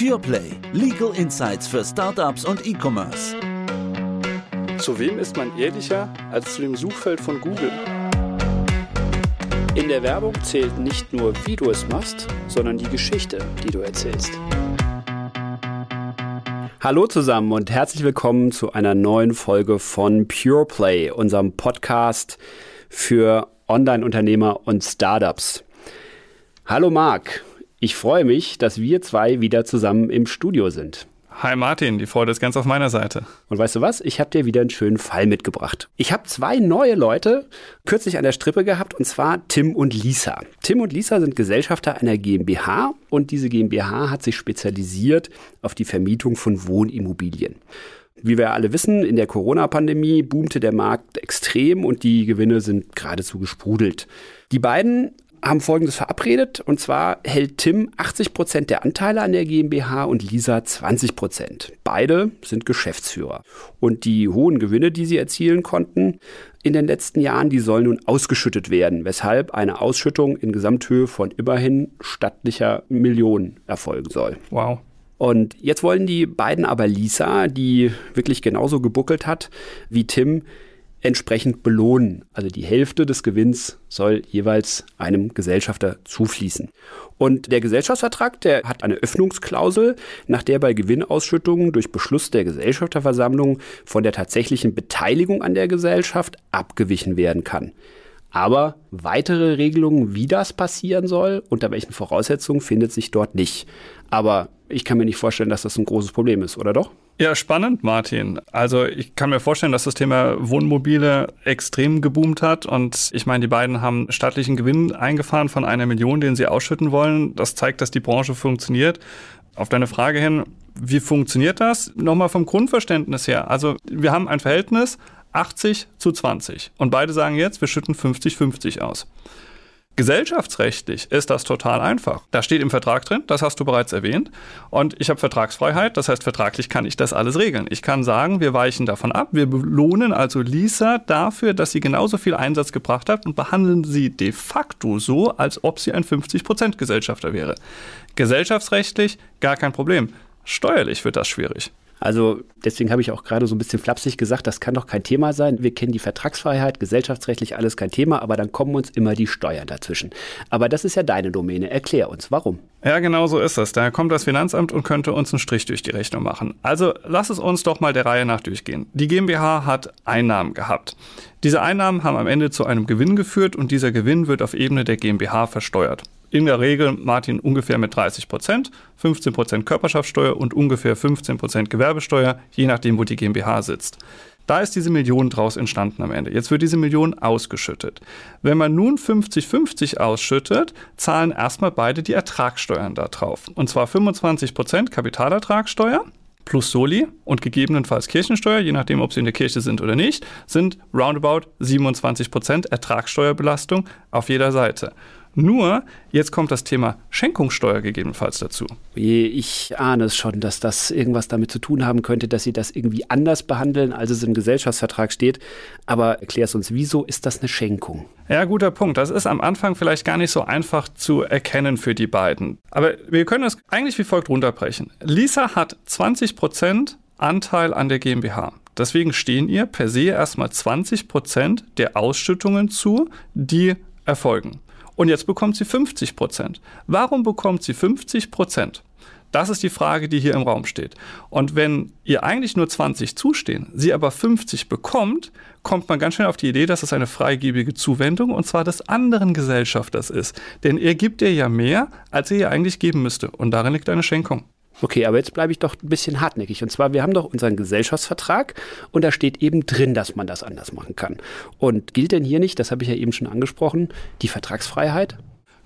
PurePlay. Legal Insights für Startups und E-Commerce. Zu wem ist man ehrlicher als zu dem Suchfeld von Google? In der Werbung zählt nicht nur, wie du es machst, sondern die Geschichte, die du erzählst. Hallo zusammen und herzlich willkommen zu einer neuen Folge von PurePlay, unserem Podcast für Online-Unternehmer und Startups. Hallo Marc, ich freue mich, dass wir zwei wieder zusammen im Studio sind. Hi Martin, die Freude ist ganz auf meiner Seite. Und weißt du was? Ich habe dir wieder einen schönen Fall mitgebracht. Ich habe zwei neue Leute kürzlich an der Strippe gehabt, und zwar Tim und Lisa. Tim und Lisa sind Gesellschafter einer GmbH und diese GmbH hat sich spezialisiert auf die Vermietung von Wohnimmobilien. Wie wir alle wissen, in der Corona-Pandemie boomte der Markt extrem und die Gewinne sind geradezu gesprudelt. Die beiden haben Folgendes verabredet. Und zwar hält Tim 80 Prozent der Anteile an der GmbH und Lisa 20 Prozent. Beide sind Geschäftsführer. Und die hohen Gewinne, die sie erzielen konnten in den letzten Jahren, die sollen nun ausgeschüttet werden, weshalb eine Ausschüttung in Gesamthöhe von immerhin stattlicher Millionen erfolgen soll. Wow. Und jetzt wollen die beiden aber Lisa, die wirklich genauso gebuckelt hat wie Tim, entsprechend belohnen. Also die Hälfte des Gewinns soll jeweils einem Gesellschafter zufließen. Und der Gesellschaftsvertrag, der hat eine Öffnungsklausel, nach der bei Gewinnausschüttungen durch Beschluss der Gesellschafterversammlung von der tatsächlichen Beteiligung an der Gesellschaft abgewichen werden kann. Aber weitere Regelungen, wie das passieren soll, unter welchen Voraussetzungen, findet sich dort nicht. Aber ich kann mir nicht vorstellen, dass das ein großes Problem ist, oder doch? Ja, spannend, Martin. Also ich kann mir vorstellen, dass das Thema Wohnmobile extrem geboomt hat. Und ich meine, die beiden haben staatlichen Gewinn eingefahren von einer Million, den sie ausschütten wollen. Das zeigt, dass die Branche funktioniert. Auf deine Frage hin, wie funktioniert das? Nochmal vom Grundverständnis her. Also wir haben ein Verhältnis 80 zu 20. Und beide sagen jetzt, wir schütten 50-50 aus. Gesellschaftsrechtlich ist das total einfach. Da steht im Vertrag drin, das hast du bereits erwähnt. Und ich habe Vertragsfreiheit, das heißt, vertraglich kann ich das alles regeln. Ich kann sagen, wir weichen davon ab, wir belohnen also Lisa dafür, dass sie genauso viel Einsatz gebracht hat und behandeln sie de facto so, als ob sie ein 50% Gesellschafter wäre. Gesellschaftsrechtlich gar kein Problem. Steuerlich wird das schwierig. Also deswegen habe ich auch gerade so ein bisschen flapsig gesagt, das kann doch kein Thema sein. Wir kennen die Vertragsfreiheit, gesellschaftsrechtlich alles kein Thema, aber dann kommen uns immer die Steuern dazwischen. Aber das ist ja deine Domäne. Erklär uns, warum. Ja, genau so ist es. Da kommt das Finanzamt und könnte uns einen Strich durch die Rechnung machen. Also lass es uns doch mal der Reihe nach durchgehen. Die GmbH hat Einnahmen gehabt. Diese Einnahmen haben am Ende zu einem Gewinn geführt und dieser Gewinn wird auf Ebene der GmbH versteuert in der Regel, Martin, ungefähr mit 30 Prozent, 15 Prozent Körperschaftssteuer und ungefähr 15 Prozent Gewerbesteuer, je nachdem, wo die GmbH sitzt. Da ist diese Million draus entstanden am Ende. Jetzt wird diese Million ausgeschüttet. Wenn man nun 50-50 ausschüttet, zahlen erstmal beide die Ertragssteuern da drauf. Und zwar 25 Prozent Kapitalertragssteuer plus Soli und gegebenenfalls Kirchensteuer, je nachdem, ob sie in der Kirche sind oder nicht, sind roundabout 27 Prozent Ertragssteuerbelastung auf jeder Seite. Nur, jetzt kommt das Thema Schenkungssteuer gegebenenfalls dazu. Ich ahne es schon, dass das irgendwas damit zu tun haben könnte, dass sie das irgendwie anders behandeln, als es im Gesellschaftsvertrag steht. Aber erklär es uns, wieso ist das eine Schenkung? Ja, guter Punkt. Das ist am Anfang vielleicht gar nicht so einfach zu erkennen für die beiden. Aber wir können es eigentlich wie folgt runterbrechen. Lisa hat 20 Prozent Anteil an der GmbH. Deswegen stehen ihr per se erstmal 20 Prozent der Ausschüttungen zu, die erfolgen. Und jetzt bekommt sie 50 Prozent. Warum bekommt sie 50 Prozent? Das ist die Frage, die hier im Raum steht. Und wenn ihr eigentlich nur 20 zustehen, sie aber 50 bekommt, kommt man ganz schnell auf die Idee, dass es eine freigebige Zuwendung und zwar des anderen Gesellschafters ist. Denn er gibt ihr ja mehr, als er ihr eigentlich geben müsste. Und darin liegt eine Schenkung. Okay, aber jetzt bleibe ich doch ein bisschen hartnäckig. Und zwar, wir haben doch unseren Gesellschaftsvertrag und da steht eben drin, dass man das anders machen kann. Und gilt denn hier nicht, das habe ich ja eben schon angesprochen, die Vertragsfreiheit?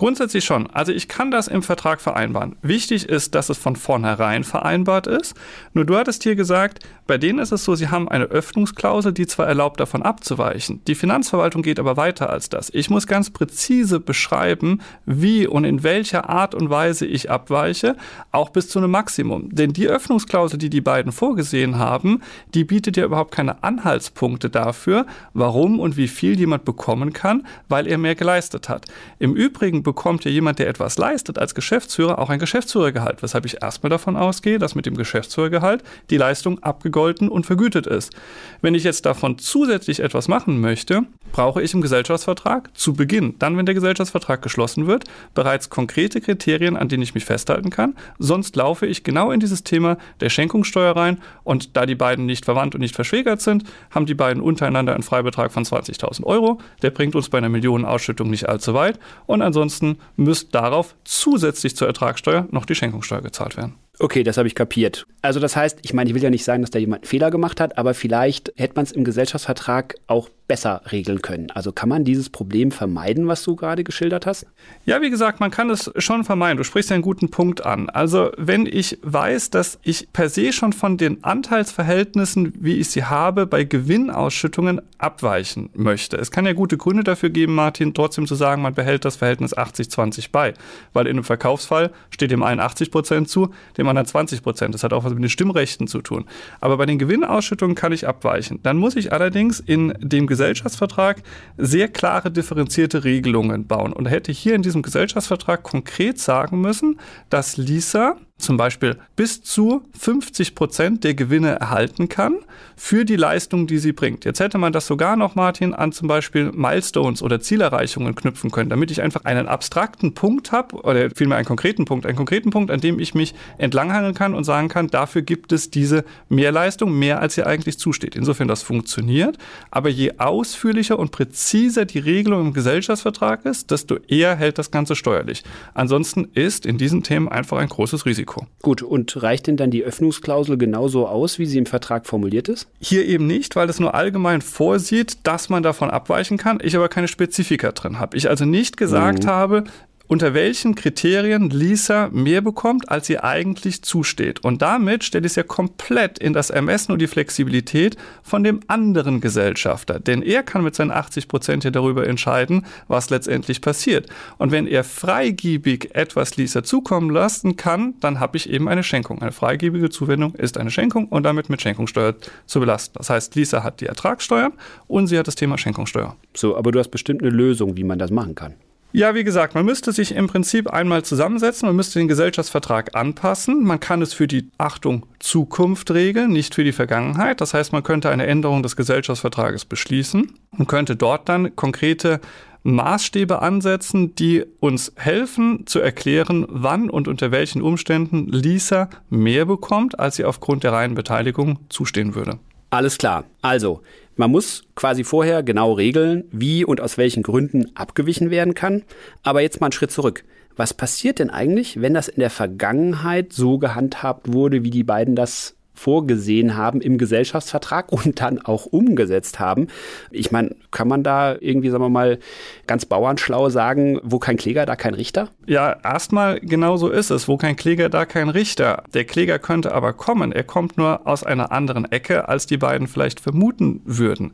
Grundsätzlich schon. Also ich kann das im Vertrag vereinbaren. Wichtig ist, dass es von vornherein vereinbart ist. Nur du hattest hier gesagt, bei denen ist es so, sie haben eine Öffnungsklausel, die zwar erlaubt, davon abzuweichen. Die Finanzverwaltung geht aber weiter als das. Ich muss ganz präzise beschreiben, wie und in welcher Art und Weise ich abweiche, auch bis zu einem Maximum. Denn die Öffnungsklausel, die die beiden vorgesehen haben, die bietet ja überhaupt keine Anhaltspunkte dafür, warum und wie viel jemand bekommen kann, weil er mehr geleistet hat. Im Übrigen bekommt ja jemand, der etwas leistet, als Geschäftsführer auch ein Geschäftsführergehalt, weshalb ich erstmal davon ausgehe, dass mit dem Geschäftsführergehalt die Leistung abgegolten und vergütet ist. Wenn ich jetzt davon zusätzlich etwas machen möchte, brauche ich im Gesellschaftsvertrag zu Beginn, dann wenn der Gesellschaftsvertrag geschlossen wird, bereits konkrete Kriterien, an denen ich mich festhalten kann. Sonst laufe ich genau in dieses Thema der Schenkungssteuer rein und da die beiden nicht verwandt und nicht verschwägert sind, haben die beiden untereinander einen Freibetrag von 20.000 Euro. Der bringt uns bei einer Millionenausschüttung nicht allzu weit und ansonsten müsste darauf zusätzlich zur Ertragssteuer noch die Schenkungssteuer gezahlt werden. Okay, das habe ich kapiert. Also das heißt, ich meine, ich will ja nicht sagen, dass da jemand einen Fehler gemacht hat, aber vielleicht hätte man es im Gesellschaftsvertrag auch besser regeln können. Also kann man dieses Problem vermeiden, was du gerade geschildert hast? Ja, wie gesagt, man kann es schon vermeiden. Du sprichst ja einen guten Punkt an. Also wenn ich weiß, dass ich per se schon von den Anteilsverhältnissen, wie ich sie habe, bei Gewinnausschüttungen abweichen möchte. Es kann ja gute Gründe dafür geben, Martin, trotzdem zu sagen, man behält das Verhältnis 80-20 bei. Weil in einem Verkaufsfall steht dem einen 80 Prozent zu, dem anderen 20 Prozent. Das hat auch was mit den Stimmrechten zu tun. Aber bei den Gewinnausschüttungen kann ich abweichen. Dann muss ich allerdings in dem Gesellschaftsvertrag sehr klare differenzierte Regelungen bauen und hätte hier in diesem Gesellschaftsvertrag konkret sagen müssen, dass Lisa zum Beispiel bis zu 50 Prozent der Gewinne erhalten kann für die Leistung, die sie bringt. Jetzt hätte man das sogar noch, Martin, an zum Beispiel Milestones oder Zielerreichungen knüpfen können, damit ich einfach einen abstrakten Punkt habe oder vielmehr einen konkreten Punkt, einen konkreten Punkt, an dem ich mich entlanghangeln kann und sagen kann, dafür gibt es diese Mehrleistung, mehr als ihr eigentlich zusteht. Insofern das funktioniert, aber je ausführlicher und präziser die Regelung im Gesellschaftsvertrag ist, desto eher hält das Ganze steuerlich. Ansonsten ist in diesen Themen einfach ein großes Risiko. Risiko. Gut, und reicht denn dann die Öffnungsklausel genauso aus, wie sie im Vertrag formuliert ist? Hier eben nicht, weil es nur allgemein vorsieht, dass man davon abweichen kann, ich aber keine Spezifika drin habe. Ich also nicht gesagt mhm. habe, unter welchen Kriterien Lisa mehr bekommt, als ihr eigentlich zusteht. Und damit stellt es ja komplett in das Ermessen und die Flexibilität von dem anderen Gesellschafter. Denn er kann mit seinen 80 Prozent ja darüber entscheiden, was letztendlich passiert. Und wenn er freigiebig etwas Lisa zukommen lassen kann, dann habe ich eben eine Schenkung. Eine freigiebige Zuwendung ist eine Schenkung und damit mit Schenkungssteuer zu belasten. Das heißt, Lisa hat die Ertragssteuer und sie hat das Thema Schenkungssteuer. So, aber du hast bestimmt eine Lösung, wie man das machen kann. Ja, wie gesagt, man müsste sich im Prinzip einmal zusammensetzen, man müsste den Gesellschaftsvertrag anpassen. Man kann es für die Achtung Zukunft regeln, nicht für die Vergangenheit. Das heißt, man könnte eine Änderung des Gesellschaftsvertrages beschließen und könnte dort dann konkrete Maßstäbe ansetzen, die uns helfen zu erklären, wann und unter welchen Umständen Lisa mehr bekommt, als sie aufgrund der reinen Beteiligung zustehen würde. Alles klar. Also, man muss quasi vorher genau regeln, wie und aus welchen Gründen abgewichen werden kann. Aber jetzt mal einen Schritt zurück. Was passiert denn eigentlich, wenn das in der Vergangenheit so gehandhabt wurde, wie die beiden das vorgesehen haben im Gesellschaftsvertrag und dann auch umgesetzt haben. Ich meine, kann man da irgendwie, sagen wir mal, ganz bauernschlau sagen, wo kein Kläger, da kein Richter? Ja, erstmal genau so ist es. Wo kein Kläger, da kein Richter. Der Kläger könnte aber kommen. Er kommt nur aus einer anderen Ecke, als die beiden vielleicht vermuten würden.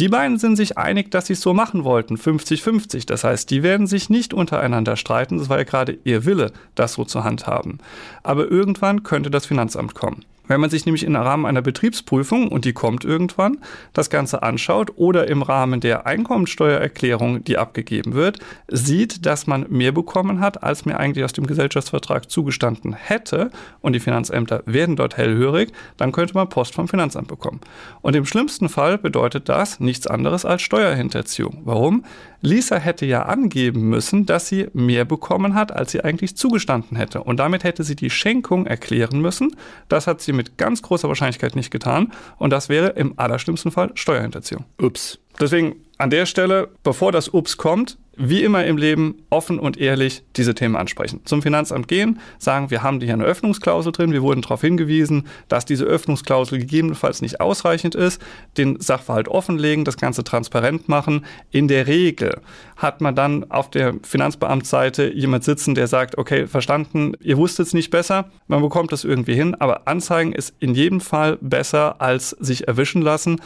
Die beiden sind sich einig, dass sie es so machen wollten, 50-50. Das heißt, die werden sich nicht untereinander streiten. Das war ja gerade ihr Wille, das so zu handhaben. Aber irgendwann könnte das Finanzamt kommen. Wenn man sich nämlich im Rahmen einer Betriebsprüfung, und die kommt irgendwann, das Ganze anschaut oder im Rahmen der Einkommensteuererklärung, die abgegeben wird, sieht, dass man mehr bekommen hat, als mir eigentlich aus dem Gesellschaftsvertrag zugestanden hätte, und die Finanzämter werden dort hellhörig, dann könnte man Post vom Finanzamt bekommen. Und im schlimmsten Fall bedeutet das nichts anderes als Steuerhinterziehung. Warum? Lisa hätte ja angeben müssen, dass sie mehr bekommen hat, als sie eigentlich zugestanden hätte. Und damit hätte sie die Schenkung erklären müssen. Das hat sie mit ganz großer Wahrscheinlichkeit nicht getan. Und das wäre im allerschlimmsten Fall Steuerhinterziehung. Ups. Deswegen an der Stelle, bevor das Ups kommt, wie immer im Leben offen und ehrlich diese Themen ansprechen. Zum Finanzamt gehen, sagen, wir haben hier eine Öffnungsklausel drin, wir wurden darauf hingewiesen, dass diese Öffnungsklausel gegebenenfalls nicht ausreichend ist, den Sachverhalt offenlegen, das Ganze transparent machen. In der Regel hat man dann auf der Finanzbeamtseite jemand sitzen, der sagt, okay, verstanden, ihr wusstet es nicht besser, man bekommt das irgendwie hin, aber anzeigen ist in jedem Fall besser als sich erwischen lassen.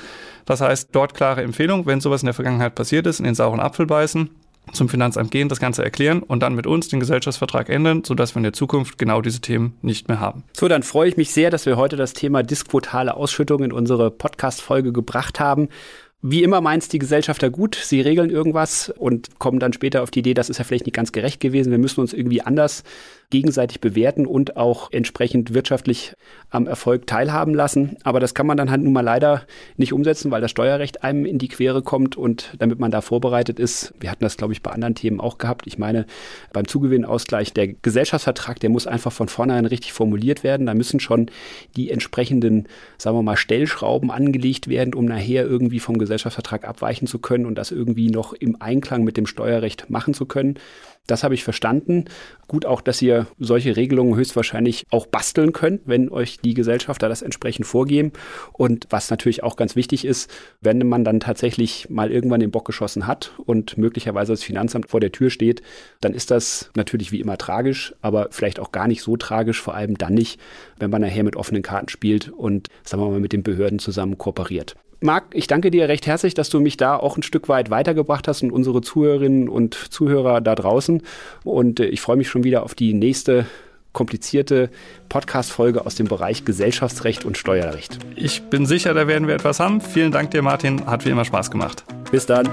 Das heißt, dort klare Empfehlung, wenn sowas in der Vergangenheit passiert ist, in den sauren Apfel beißen zum Finanzamt gehen, das Ganze erklären und dann mit uns den Gesellschaftsvertrag ändern, sodass wir in der Zukunft genau diese Themen nicht mehr haben. So, dann freue ich mich sehr, dass wir heute das Thema disquotale Ausschüttung in unsere Podcast-Folge gebracht haben. Wie immer meint die Gesellschafter gut, sie regeln irgendwas und kommen dann später auf die Idee, das ist ja vielleicht nicht ganz gerecht gewesen, wir müssen uns irgendwie anders gegenseitig bewerten und auch entsprechend wirtschaftlich am Erfolg teilhaben lassen. Aber das kann man dann halt nun mal leider nicht umsetzen, weil das Steuerrecht einem in die Quere kommt und damit man da vorbereitet ist, wir hatten das, glaube ich, bei anderen Themen auch gehabt. Ich meine, beim Zugewinnausgleich, der Gesellschaftsvertrag, der muss einfach von vornherein richtig formuliert werden. Da müssen schon die entsprechenden, sagen wir mal, Stellschrauben angelegt werden, um nachher irgendwie vom Gesellschaftsvertrag abweichen zu können und das irgendwie noch im Einklang mit dem Steuerrecht machen zu können. Das habe ich verstanden. Gut auch, dass ihr solche Regelungen höchstwahrscheinlich auch basteln könnt, wenn euch die Gesellschafter das entsprechend vorgeben. Und was natürlich auch ganz wichtig ist, wenn man dann tatsächlich mal irgendwann den Bock geschossen hat und möglicherweise das Finanzamt vor der Tür steht, dann ist das natürlich wie immer tragisch, aber vielleicht auch gar nicht so tragisch, vor allem dann nicht, wenn man nachher mit offenen Karten spielt und, sagen wir mal, mit den Behörden zusammen kooperiert. Marc, ich danke dir recht herzlich, dass du mich da auch ein Stück weit weitergebracht hast und unsere Zuhörerinnen und Zuhörer da draußen. Und äh, ich freue mich schon wieder auf die nächste komplizierte Podcast-Folge aus dem Bereich Gesellschaftsrecht und Steuerrecht. Ich bin sicher, da werden wir etwas haben. Vielen Dank dir, Martin. Hat wie immer Spaß gemacht. Bis dann.